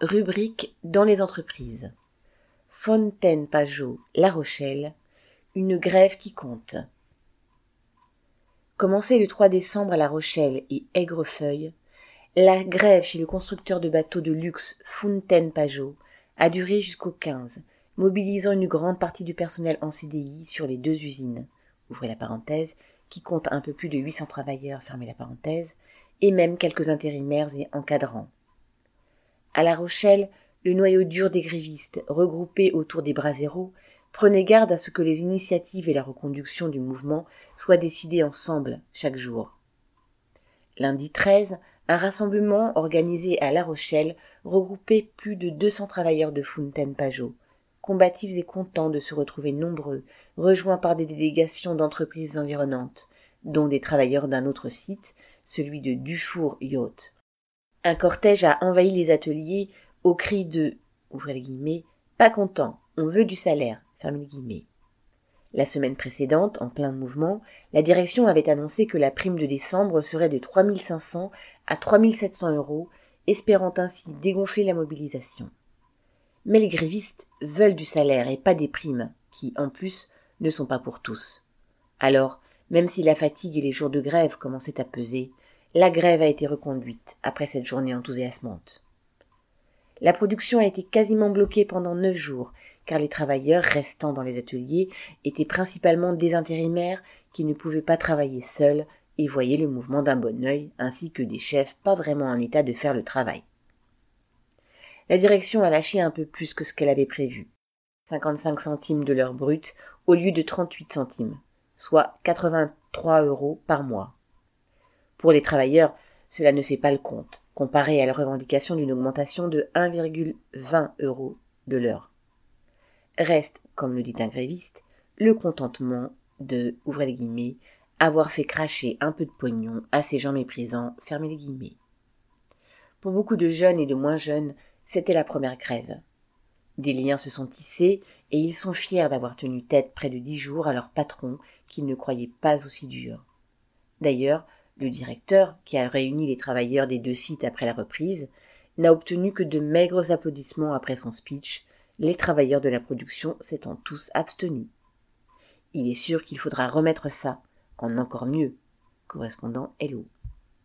Rubrique dans les entreprises. Fontaine Pajot, La Rochelle, une grève qui compte. Commencée le 3 décembre à La Rochelle et Aigrefeuille, la grève chez le constructeur de bateaux de luxe Fontaine Pajot a duré jusqu'au 15, mobilisant une grande partie du personnel en CDI sur les deux usines, ouvrez la parenthèse, qui compte un peu plus de 800 travailleurs, fermez la parenthèse, et même quelques intérimaires et encadrants. À La Rochelle, le noyau dur des grévistes, regroupés autour des bras zéro, prenait garde à ce que les initiatives et la reconduction du mouvement soient décidées ensemble chaque jour. Lundi 13, un rassemblement organisé à La Rochelle regroupait plus de 200 travailleurs de Fontaine-Pajot, combatifs et contents de se retrouver nombreux, rejoints par des délégations d'entreprises environnantes, dont des travailleurs d'un autre site, celui de Dufour Yacht. Un cortège a envahi les ateliers au cri de pas content, on veut du salaire. La semaine précédente, en plein mouvement, la direction avait annoncé que la prime de décembre serait de 3500 à 3700 euros, espérant ainsi dégonfler la mobilisation. Mais les grévistes veulent du salaire et pas des primes, qui, en plus, ne sont pas pour tous. Alors, même si la fatigue et les jours de grève commençaient à peser, la grève a été reconduite après cette journée enthousiasmante. La production a été quasiment bloquée pendant neuf jours, car les travailleurs restant dans les ateliers étaient principalement des intérimaires qui ne pouvaient pas travailler seuls et voyaient le mouvement d'un bon œil, ainsi que des chefs pas vraiment en état de faire le travail. La direction a lâché un peu plus que ce qu'elle avait prévu. 55 centimes de l'heure brute au lieu de 38 centimes, soit 83 euros par mois. Pour les travailleurs, cela ne fait pas le compte, comparé à la revendication d'une augmentation de 1,20 euros de l'heure. Reste, comme le dit un gréviste, le contentement de, ouvrez les guillemets, avoir fait cracher un peu de pognon à ces gens méprisants, fermez les guillemets. Pour beaucoup de jeunes et de moins jeunes, c'était la première grève. Des liens se sont tissés et ils sont fiers d'avoir tenu tête près de dix jours à leur patron qu'ils ne croyaient pas aussi dur. D'ailleurs, le directeur, qui a réuni les travailleurs des deux sites après la reprise, n'a obtenu que de maigres applaudissements après son speech, les travailleurs de la production s'étant tous abstenus. Il est sûr qu'il faudra remettre ça en encore mieux. Correspondant Hello.